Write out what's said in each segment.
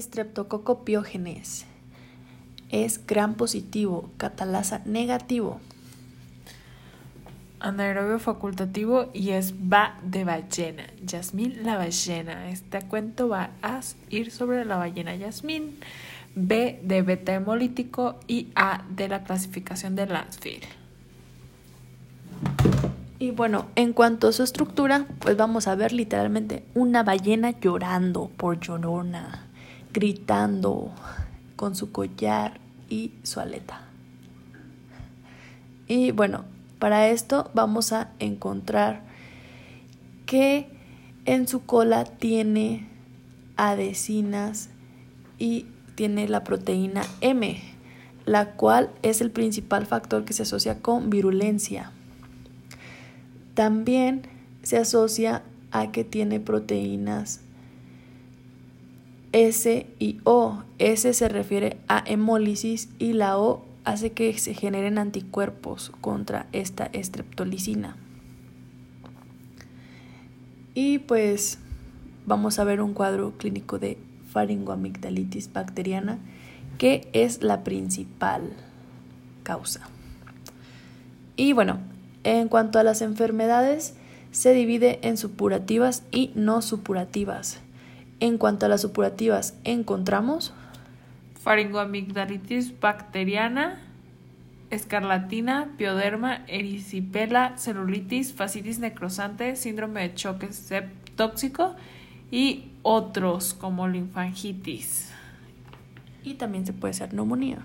Streptococo piógenes es gran positivo, catalasa negativo. Anaerobio facultativo y es va de ballena. Yasmín la ballena. Este cuento va a ir sobre la ballena Yasmín. B de beta hemolítico y A de la clasificación de Lansfield. Y bueno, en cuanto a su estructura, pues vamos a ver literalmente una ballena llorando por llorona, gritando con su collar y su aleta. Y bueno, para esto vamos a encontrar que en su cola tiene adhesinas y tiene la proteína M, la cual es el principal factor que se asocia con virulencia. También se asocia a que tiene proteínas S y O. S se refiere a hemólisis y la O hace que se generen anticuerpos contra esta estreptolicina. Y pues vamos a ver un cuadro clínico de faringoamigdalitis bacteriana, que es la principal causa. Y bueno, en cuanto a las enfermedades, se divide en supurativas y no supurativas. En cuanto a las supurativas, encontramos faringoamigdalitis bacteriana, escarlatina, pioderma, erisipela, celulitis, fascitis necrosante, síndrome de choque tóxico y otros como linfangitis. Y también se puede ser neumonía.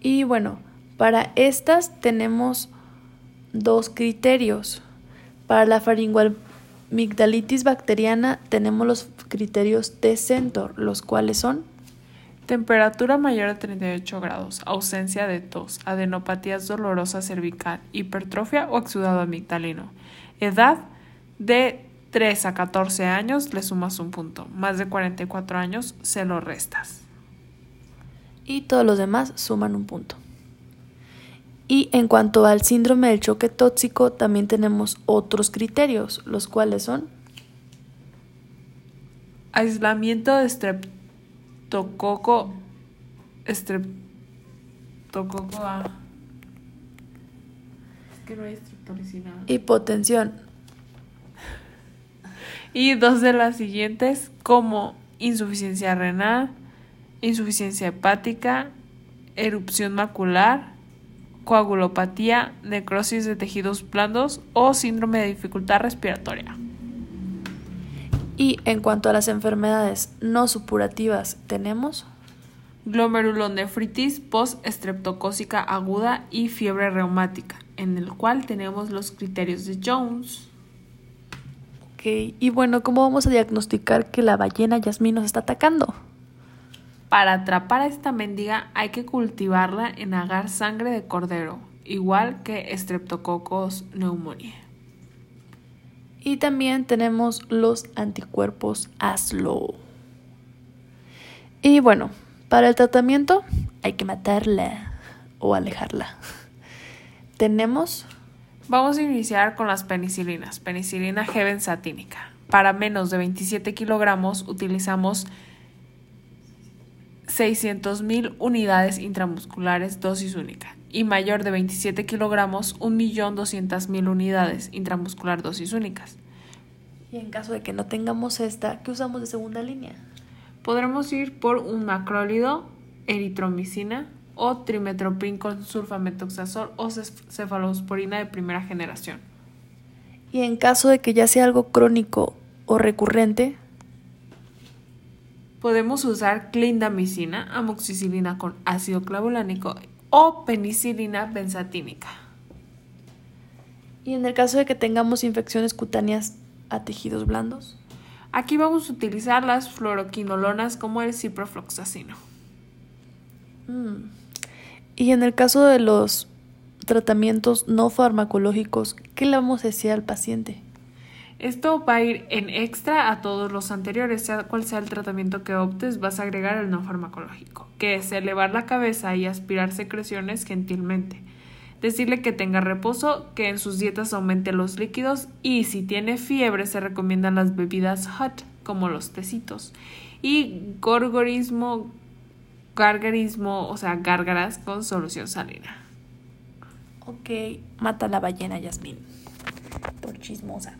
Y bueno, para estas tenemos dos criterios. Para la faringoamigdalitis bacteriana tenemos los criterios de Centor, los cuales son Temperatura mayor a 38 grados, ausencia de tos, adenopatías dolorosas cervical, hipertrofia o exudado amigdalino. Edad de 3 a 14 años le sumas un punto, más de 44 años se lo restas. Y todos los demás suman un punto. Y en cuanto al síndrome del choque tóxico, también tenemos otros criterios, los cuales son aislamiento de streptococo, streptococo A. Es que no hay. Hipotensión. Y dos de las siguientes como insuficiencia renal, insuficiencia hepática, erupción macular, coagulopatía, necrosis de tejidos blandos o síndrome de dificultad respiratoria. Y en cuanto a las enfermedades no supurativas, tenemos glomerulonefritis post-estreptocócica aguda y fiebre reumática, en el cual tenemos los criterios de Jones. Ok, y bueno, ¿cómo vamos a diagnosticar que la ballena Yasmín nos está atacando? Para atrapar a esta mendiga hay que cultivarla en agar sangre de cordero, igual que Streptococcus pneumoniae. Y también tenemos los anticuerpos ASLO. Y bueno, para el tratamiento hay que matarla o alejarla. tenemos... Vamos a iniciar con las penicilinas. Penicilina G benzatínica. Para menos de 27 kilogramos utilizamos 600.000 unidades intramusculares dosis única y mayor de 27 kilogramos 1.200.000 unidades intramuscular dosis únicas. Y en caso de que no tengamos esta, ¿qué usamos de segunda línea? Podremos ir por un macrólido, eritromicina o trimetoprim con sulfametoxazol o cefalosporina de primera generación. Y en caso de que ya sea algo crónico o recurrente, podemos usar clindamicina, amoxicilina con ácido clavulánico o penicilina benzatínica. ¿Y en el caso de que tengamos infecciones cutáneas a tejidos blandos? Aquí vamos a utilizar las fluoroquinolonas como el ciprofloxacino. Mm. Y en el caso de los tratamientos no farmacológicos, ¿qué le vamos a decir al paciente? Esto va a ir en extra a todos los anteriores, sea cual sea el tratamiento que optes, vas a agregar el no farmacológico, que es elevar la cabeza y aspirar secreciones gentilmente. Decirle que tenga reposo, que en sus dietas aumente los líquidos y si tiene fiebre se recomiendan las bebidas hot como los tecitos. Y gorgorismo, gargarismo, o sea, gárgaras con solución salina. Ok, mata la ballena Yasmín. Por chismosa.